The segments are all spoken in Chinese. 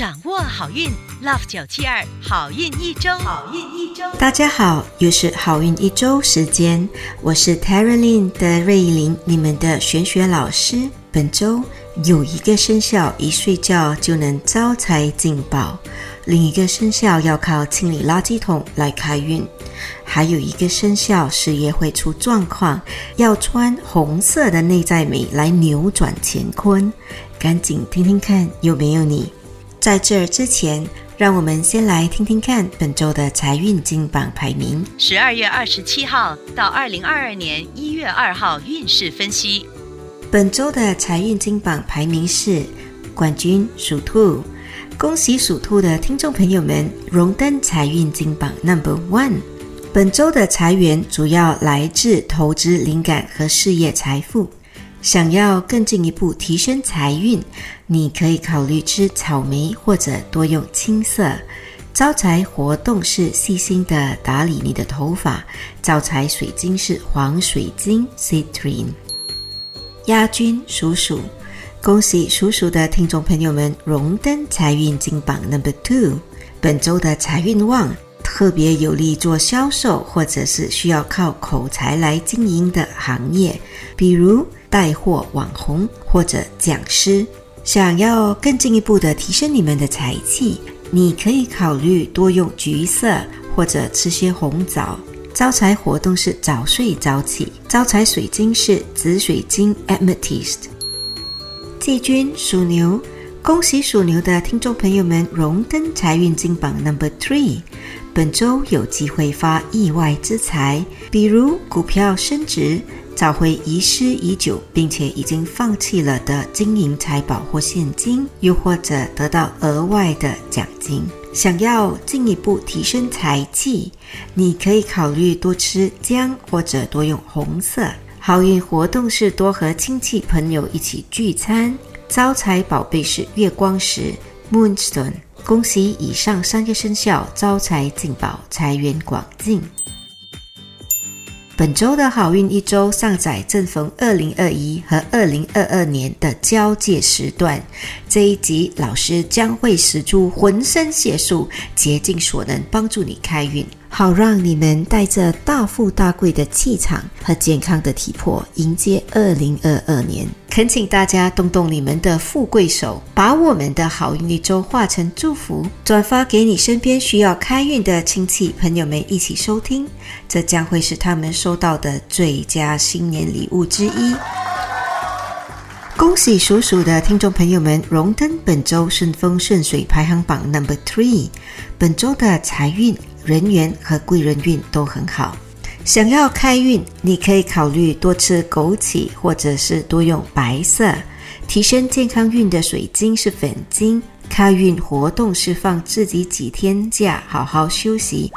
掌握好运，Love 九七二好运一周，好运一周。大家好，又是好运一周时间，我是 tara lin 的瑞玲，你们的玄学老师。本周有一个生肖一睡觉就能招财进宝，另一个生肖要靠清理垃圾桶来开运，还有一个生肖事业会出状况，要穿红色的内在美来扭转乾坤。赶紧听听看，有没有你？在这之前，让我们先来听听看本周的财运金榜排名。十二月二十七号到二零二二年一月二号运势分析。本周的财运金榜排名是冠军属兔，恭喜属兔的听众朋友们荣登财运金榜 Number One。本周的财源主要来自投资灵感和事业财富。想要更进一步提升财运，你可以考虑吃草莓或者多用青色。招财活动是细心的打理你的头发。招财水晶是黄水晶 （Citrine）。亚军属鼠，恭喜属鼠的听众朋友们荣登财运金榜 Number Two。本周的财运旺，特别有利做销售或者是需要靠口才来经营的行业，比如。带货网红或者讲师，想要更进一步的提升你们的财气，你可以考虑多用橘色或者吃些红枣。招财活动是早睡早起。招财水晶是紫水晶 （Amethyst）。季军属牛，恭喜属牛的听众朋友们荣登财运金榜 Number Three。本周有机会发意外之财，比如股票升值。找回遗失已久并且已经放弃了的金银财宝或现金，又或者得到额外的奖金。想要进一步提升财气，你可以考虑多吃姜或者多用红色。好运活动是多和亲戚朋友一起聚餐。招财宝贝是月光石 （Moonstone）。恭喜以上三个生肖招财进宝，财源广进。本周的好运一周上载正逢二零二一和二零二二年的交界时段，这一集老师将会使出浑身解数，竭尽所能帮助你开运。好让你们带着大富大贵的气场和健康的体魄迎接二零二二年。恳请大家动动你们的富贵手，把我们的好运一周化成祝福，转发给你身边需要开运的亲戚朋友们一起收听，这将会是他们收到的最佳新年礼物之一。恭喜属鼠的听众朋友们荣登本周顺风顺水排行榜 Number Three。本周的财运。人缘和贵人运都很好。想要开运，你可以考虑多吃枸杞，或者是多用白色。提升健康运的水晶是粉晶。开运活动是放自己几天假，好好休息。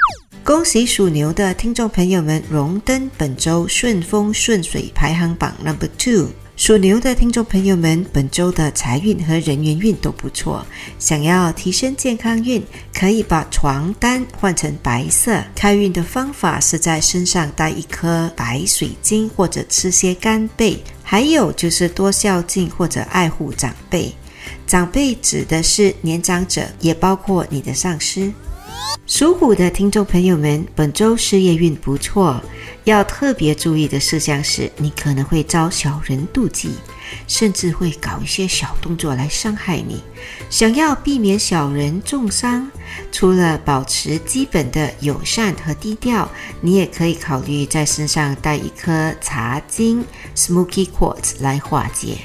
恭喜属牛的听众朋友们荣登本周顺风顺水排行榜 Number Two。属牛的听众朋友们，本周的财运和人缘运都不错。想要提升健康运，可以把床单换成白色。开运的方法是在身上带一颗白水晶，或者吃些干贝。还有就是多孝敬或者爱护长辈。长辈指的是年长者，也包括你的上司。属虎的听众朋友们，本周事业运不错，要特别注意的事项是，你可能会遭小人妒忌，甚至会搞一些小动作来伤害你。想要避免小人重伤，除了保持基本的友善和低调，你也可以考虑在身上带一颗茶晶 （Smoky Quartz） 来化解。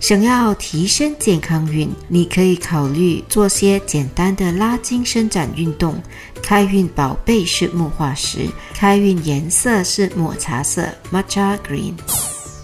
想要提升健康运，你可以考虑做些简单的拉筋伸展运动。开运宝贝是木化石，开运颜色是抹茶色 （Matcha Green）。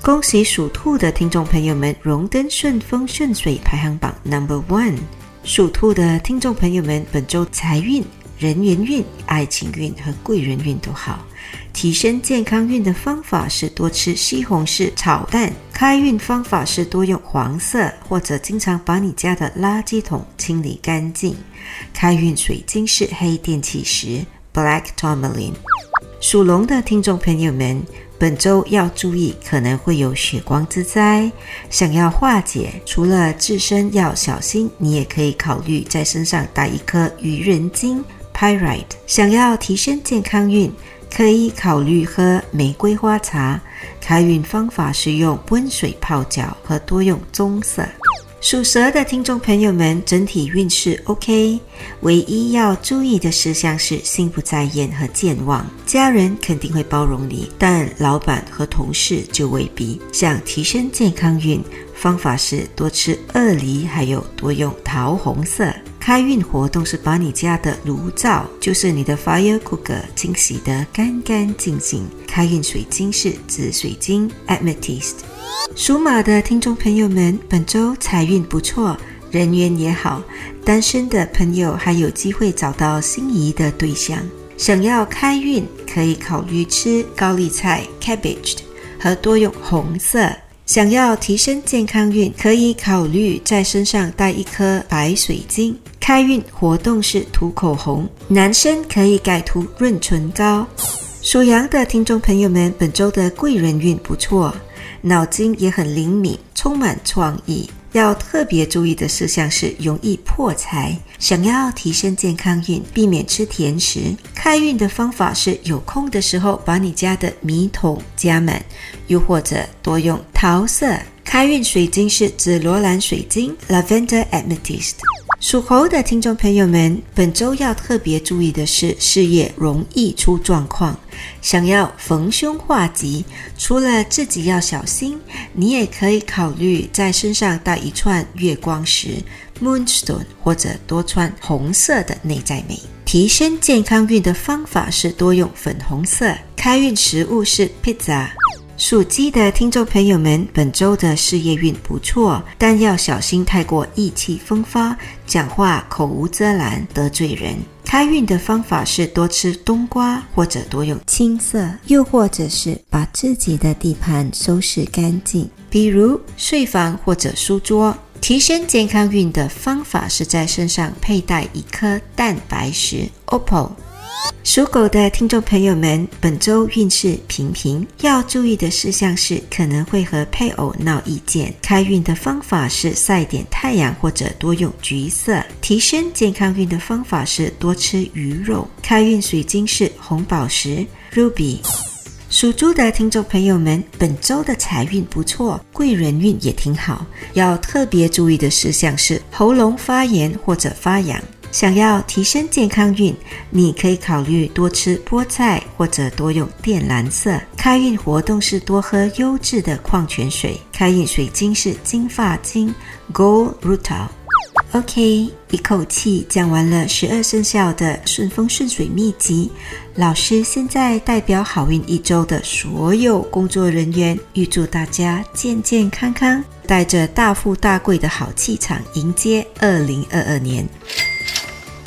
恭喜属兔的听众朋友们荣登顺风顺水排行榜 Number One。属兔的听众朋友们，本周财运、人缘运、爱情运和贵人运都好。提升健康运的方法是多吃西红柿炒蛋。开运方法是多用黄色，或者经常把你家的垃圾桶清理干净。开运水晶是黑电气石 （Black Tourmaline）。属龙的听众朋友们，本周要注意可能会有血光之灾。想要化解，除了自身要小心，你也可以考虑在身上带一颗愚人金 （Pyrite）。想要提升健康运。可以考虑喝玫瑰花茶，开运方法是用温水泡脚和多用棕色。属蛇的听众朋友们，整体运势 OK，唯一要注意的事项是心不在焉和健忘。家人肯定会包容你，但老板和同事就未必。想提升健康运，方法是多吃鳄梨，还有多用桃红色。开运活动是把你家的炉灶，就是你的 fire cooker，清洗得干干净净。开运水晶是紫水晶 amethyst。属马的听众朋友们，本周财运不错，人缘也好，单身的朋友还有机会找到心仪的对象。想要开运，可以考虑吃高丽菜 cabbage 和多用红色。想要提升健康运，可以考虑在身上带一颗白水晶。开运活动是涂口红，男生可以改涂润唇膏。属羊的听众朋友们，本周的贵人运不错，脑筋也很灵敏，充满创意。要特别注意的事项是容易破财。想要提升健康运，避免吃甜食。开运的方法是有空的时候把你家的米桶加满，又或者多用桃色。开运水晶是紫罗兰水晶 （Lavender Amethyst）。属猴的听众朋友们，本周要特别注意的是事业容易出状况。想要逢凶化吉，除了自己要小心，你也可以考虑在身上带一串月光石 （Moonstone） 或者多穿红色的内在美。提升健康运的方法是多用粉红色。开运食物是 pizza。属鸡的听众朋友们，本周的事业运不错，但要小心太过意气风发，讲话口无遮拦，得罪人。开运的方法是多吃冬瓜，或者多用青色，又或者是把自己的地盘收拾干净，比如睡房或者书桌。提升健康运的方法是在身上佩戴一颗蛋白石 （Opal）。属狗的听众朋友们，本周运势平平，要注意的事项是可能会和配偶闹意见。开运的方法是晒点太阳或者多用橘色。提升健康运的方法是多吃鱼肉。开运水晶是红宝石 Ruby。属猪的听众朋友们，本周的财运不错，贵人运也挺好。要特别注意的事项是喉咙发炎或者发痒。想要提升健康运，你可以考虑多吃菠菜或者多用靛蓝色。开运活动是多喝优质的矿泉水。开运水晶是金发晶 （Gold Rutil）。OK，一口气讲完了十二生肖的顺风顺水秘籍。老师现在代表好运一周的所有工作人员，预祝大家健健康康，带着大富大贵的好气场迎接二零二二年。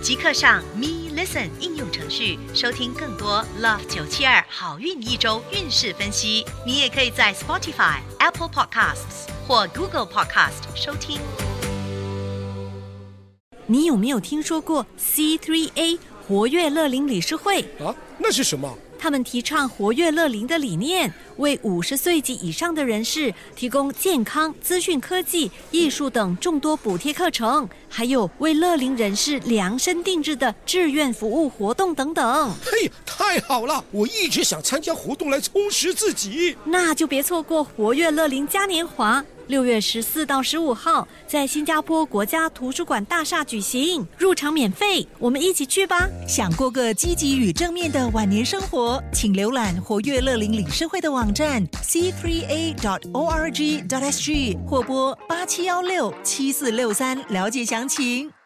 即刻上 Me Listen 应用程序收听更多 Love 九七二好运一周运势分析。你也可以在 Spotify、Apple Podcasts 或 Google Podcast 收听。你有没有听说过 C3A 活跃乐龄理事会？啊，那是什么？他们提倡活跃乐龄的理念，为五十岁及以上的人士提供健康、资讯科技、艺术等众多补贴课程，还有为乐龄人士量身定制的志愿服务活动等等。嘿，太好了！我一直想参加活动来充实自己。那就别错过活跃乐龄嘉年华。六月十四到十五号，在新加坡国家图书馆大厦举行，入场免费，我们一起去吧！想过个积极与正面的晚年生活，请浏览活跃乐龄理事会的网站 c three a dot o r g dot s g 或拨八七幺六七四六三了解详情。